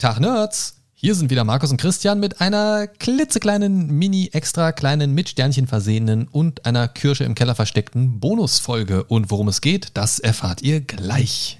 Tag Nerds! Hier sind wieder Markus und Christian mit einer klitzekleinen, mini extra kleinen, mit Sternchen versehenen und einer Kirsche im Keller versteckten Bonusfolge. Und worum es geht, das erfahrt ihr gleich.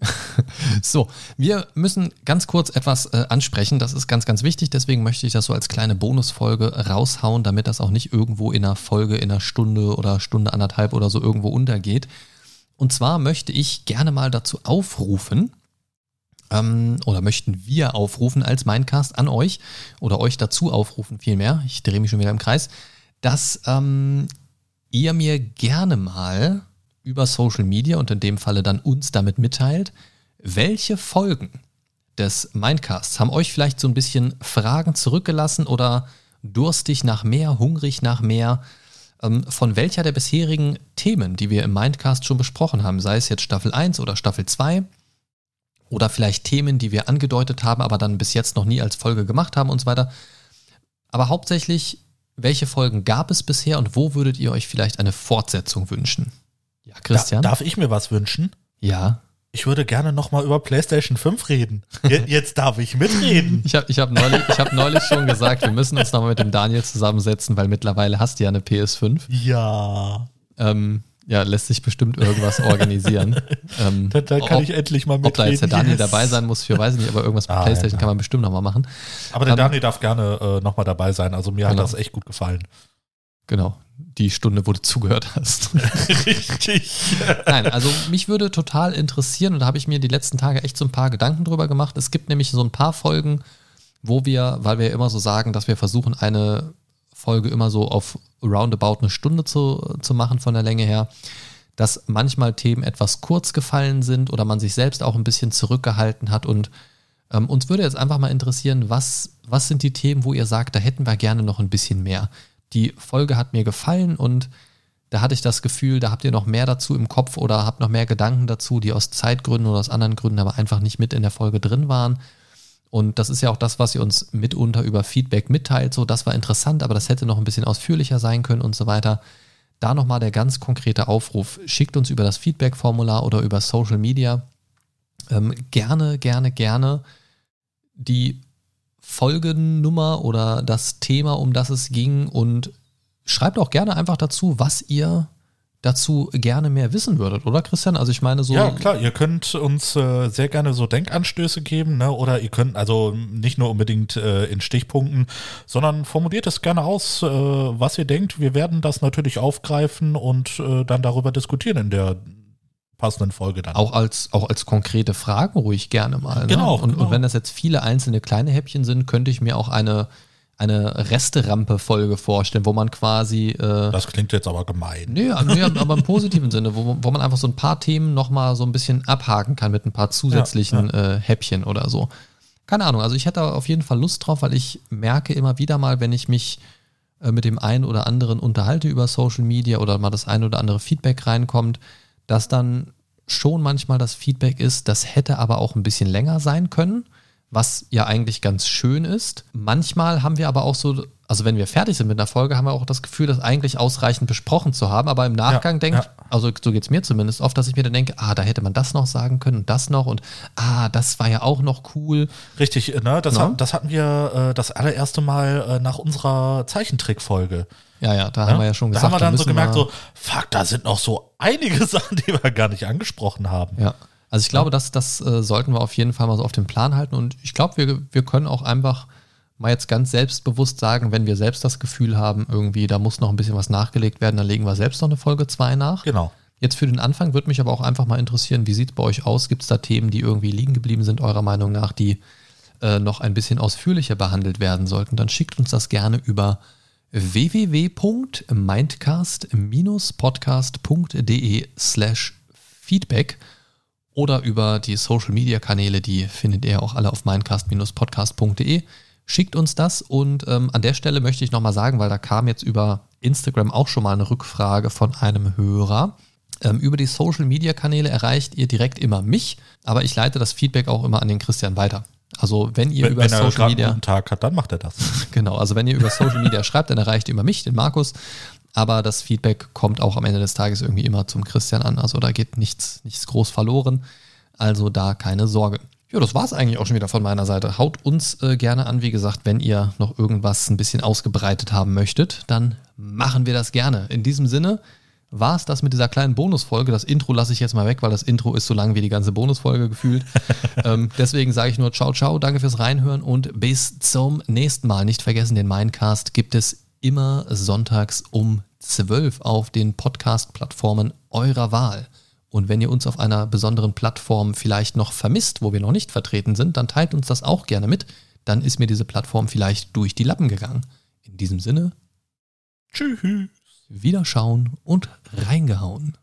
So, wir müssen ganz kurz etwas äh, ansprechen. Das ist ganz, ganz wichtig. Deswegen möchte ich das so als kleine Bonusfolge raushauen, damit das auch nicht irgendwo in einer Folge, in einer Stunde oder Stunde anderthalb oder so irgendwo untergeht. Und zwar möchte ich gerne mal dazu aufrufen, ähm, oder möchten wir aufrufen als Mindcast an euch oder euch dazu aufrufen vielmehr, ich drehe mich schon wieder im Kreis, dass ähm, ihr mir gerne mal über Social Media und in dem Falle dann uns damit mitteilt, welche Folgen des Mindcasts haben euch vielleicht so ein bisschen Fragen zurückgelassen oder durstig nach mehr, hungrig nach mehr, ähm, von welcher der bisherigen Themen, die wir im Mindcast schon besprochen haben, sei es jetzt Staffel 1 oder Staffel 2, oder vielleicht Themen, die wir angedeutet haben, aber dann bis jetzt noch nie als Folge gemacht haben und so weiter. Aber hauptsächlich, welche Folgen gab es bisher und wo würdet ihr euch vielleicht eine Fortsetzung wünschen? Ja, Christian? Da, darf ich mir was wünschen? Ja. Ich würde gerne nochmal über PlayStation 5 reden. Jetzt darf ich mitreden. ich habe ich hab neulich, hab neulich schon gesagt, wir müssen uns nochmal mit dem Daniel zusammensetzen, weil mittlerweile hast du ja eine PS5. Ja. Ähm, ja, lässt sich bestimmt irgendwas organisieren. ähm, da, da, kann ob, ich endlich mal mitreden. Ob da jetzt der Daniel yes. dabei sein muss, für weiß ich nicht, aber irgendwas mit ah, PlayStation ja, kann man bestimmt nochmal machen. Aber der ähm, Daniel darf gerne äh, nochmal dabei sein. Also mir genau. hat das echt gut gefallen. Genau, die Stunde, wo du zugehört hast. Richtig. Nein, also mich würde total interessieren und da habe ich mir die letzten Tage echt so ein paar Gedanken drüber gemacht. Es gibt nämlich so ein paar Folgen, wo wir, weil wir immer so sagen, dass wir versuchen, eine Folge immer so auf roundabout eine Stunde zu, zu machen von der Länge her, dass manchmal Themen etwas kurz gefallen sind oder man sich selbst auch ein bisschen zurückgehalten hat und ähm, uns würde jetzt einfach mal interessieren, was, was sind die Themen, wo ihr sagt, da hätten wir gerne noch ein bisschen mehr. Die Folge hat mir gefallen und da hatte ich das Gefühl, da habt ihr noch mehr dazu im Kopf oder habt noch mehr Gedanken dazu, die aus Zeitgründen oder aus anderen Gründen aber einfach nicht mit in der Folge drin waren. Und das ist ja auch das, was ihr uns mitunter über Feedback mitteilt. So, das war interessant, aber das hätte noch ein bisschen ausführlicher sein können und so weiter. Da nochmal der ganz konkrete Aufruf. Schickt uns über das Feedback-Formular oder über Social Media ähm, gerne, gerne, gerne die Folgennummer oder das Thema, um das es ging und schreibt auch gerne einfach dazu, was ihr dazu gerne mehr wissen würdet, oder Christian? Also ich meine so. Ja, klar, ihr könnt uns äh, sehr gerne so Denkanstöße geben, ne? Oder ihr könnt also nicht nur unbedingt äh, in Stichpunkten, sondern formuliert es gerne aus, äh, was ihr denkt. Wir werden das natürlich aufgreifen und äh, dann darüber diskutieren in der passenden Folge dann. Auch als, auch als konkrete Fragen ruhig gerne mal. Ne? Genau, und, genau. und wenn das jetzt viele einzelne kleine Häppchen sind, könnte ich mir auch eine eine Resterampe-Folge vorstellen, wo man quasi. Äh, das klingt jetzt aber gemein. Nee, nee aber im positiven Sinne, wo, wo man einfach so ein paar Themen nochmal so ein bisschen abhaken kann mit ein paar zusätzlichen ja, ja. Äh, Häppchen oder so. Keine Ahnung, also ich hätte auf jeden Fall Lust drauf, weil ich merke immer wieder mal, wenn ich mich äh, mit dem einen oder anderen unterhalte über Social Media oder mal das ein oder andere Feedback reinkommt, dass dann schon manchmal das Feedback ist, das hätte aber auch ein bisschen länger sein können was ja eigentlich ganz schön ist. Manchmal haben wir aber auch so, also wenn wir fertig sind mit einer Folge, haben wir auch das Gefühl, das eigentlich ausreichend besprochen zu haben. Aber im Nachgang ja, denkt, ja. also so geht es mir zumindest oft, dass ich mir dann denke, ah, da hätte man das noch sagen können und das noch und ah, das war ja auch noch cool. Richtig, ne? Das, no? hat, das hatten wir äh, das allererste Mal äh, nach unserer Zeichentrickfolge. Ja, ja, da ja? haben wir ja schon gesagt. Da haben wir dann so gemerkt, so, fuck, da sind noch so einige Sachen, die wir gar nicht angesprochen haben. Ja. Also ich glaube, das, das äh, sollten wir auf jeden Fall mal so auf den Plan halten. Und ich glaube, wir, wir können auch einfach mal jetzt ganz selbstbewusst sagen, wenn wir selbst das Gefühl haben, irgendwie, da muss noch ein bisschen was nachgelegt werden, dann legen wir selbst noch eine Folge 2 nach. Genau. Jetzt für den Anfang würde mich aber auch einfach mal interessieren, wie sieht es bei euch aus? Gibt es da Themen, die irgendwie liegen geblieben sind, eurer Meinung nach, die äh, noch ein bisschen ausführlicher behandelt werden sollten? Dann schickt uns das gerne über www.mindcast-podcast.de slash Feedback oder über die Social Media Kanäle, die findet ihr auch alle auf mindcast-podcast.de. schickt uns das und ähm, an der Stelle möchte ich nochmal sagen, weil da kam jetzt über Instagram auch schon mal eine Rückfrage von einem Hörer. Ähm, über die Social-Media-Kanäle erreicht ihr direkt immer mich, aber ich leite das Feedback auch immer an den Christian weiter. Also wenn ihr Wenn, über wenn Social einen Media guten Tag hat, dann macht er das. Genau, also wenn ihr über Social Media schreibt, dann erreicht ihr immer mich, den Markus. Aber das Feedback kommt auch am Ende des Tages irgendwie immer zum Christian an. Also da geht nichts, nichts groß verloren. Also da keine Sorge. Ja, das war es eigentlich auch schon wieder von meiner Seite. Haut uns äh, gerne an, wie gesagt, wenn ihr noch irgendwas ein bisschen ausgebreitet haben möchtet, dann machen wir das gerne. In diesem Sinne war es das mit dieser kleinen Bonusfolge. Das Intro lasse ich jetzt mal weg, weil das Intro ist so lang wie die ganze Bonusfolge gefühlt. ähm, deswegen sage ich nur ciao, ciao, danke fürs Reinhören und bis zum nächsten Mal. Nicht vergessen, den Mindcast gibt es immer sonntags um 12 auf den Podcast-Plattformen eurer Wahl. Und wenn ihr uns auf einer besonderen Plattform vielleicht noch vermisst, wo wir noch nicht vertreten sind, dann teilt uns das auch gerne mit. Dann ist mir diese Plattform vielleicht durch die Lappen gegangen. In diesem Sinne, Tschüss. Wiederschauen und reingehauen.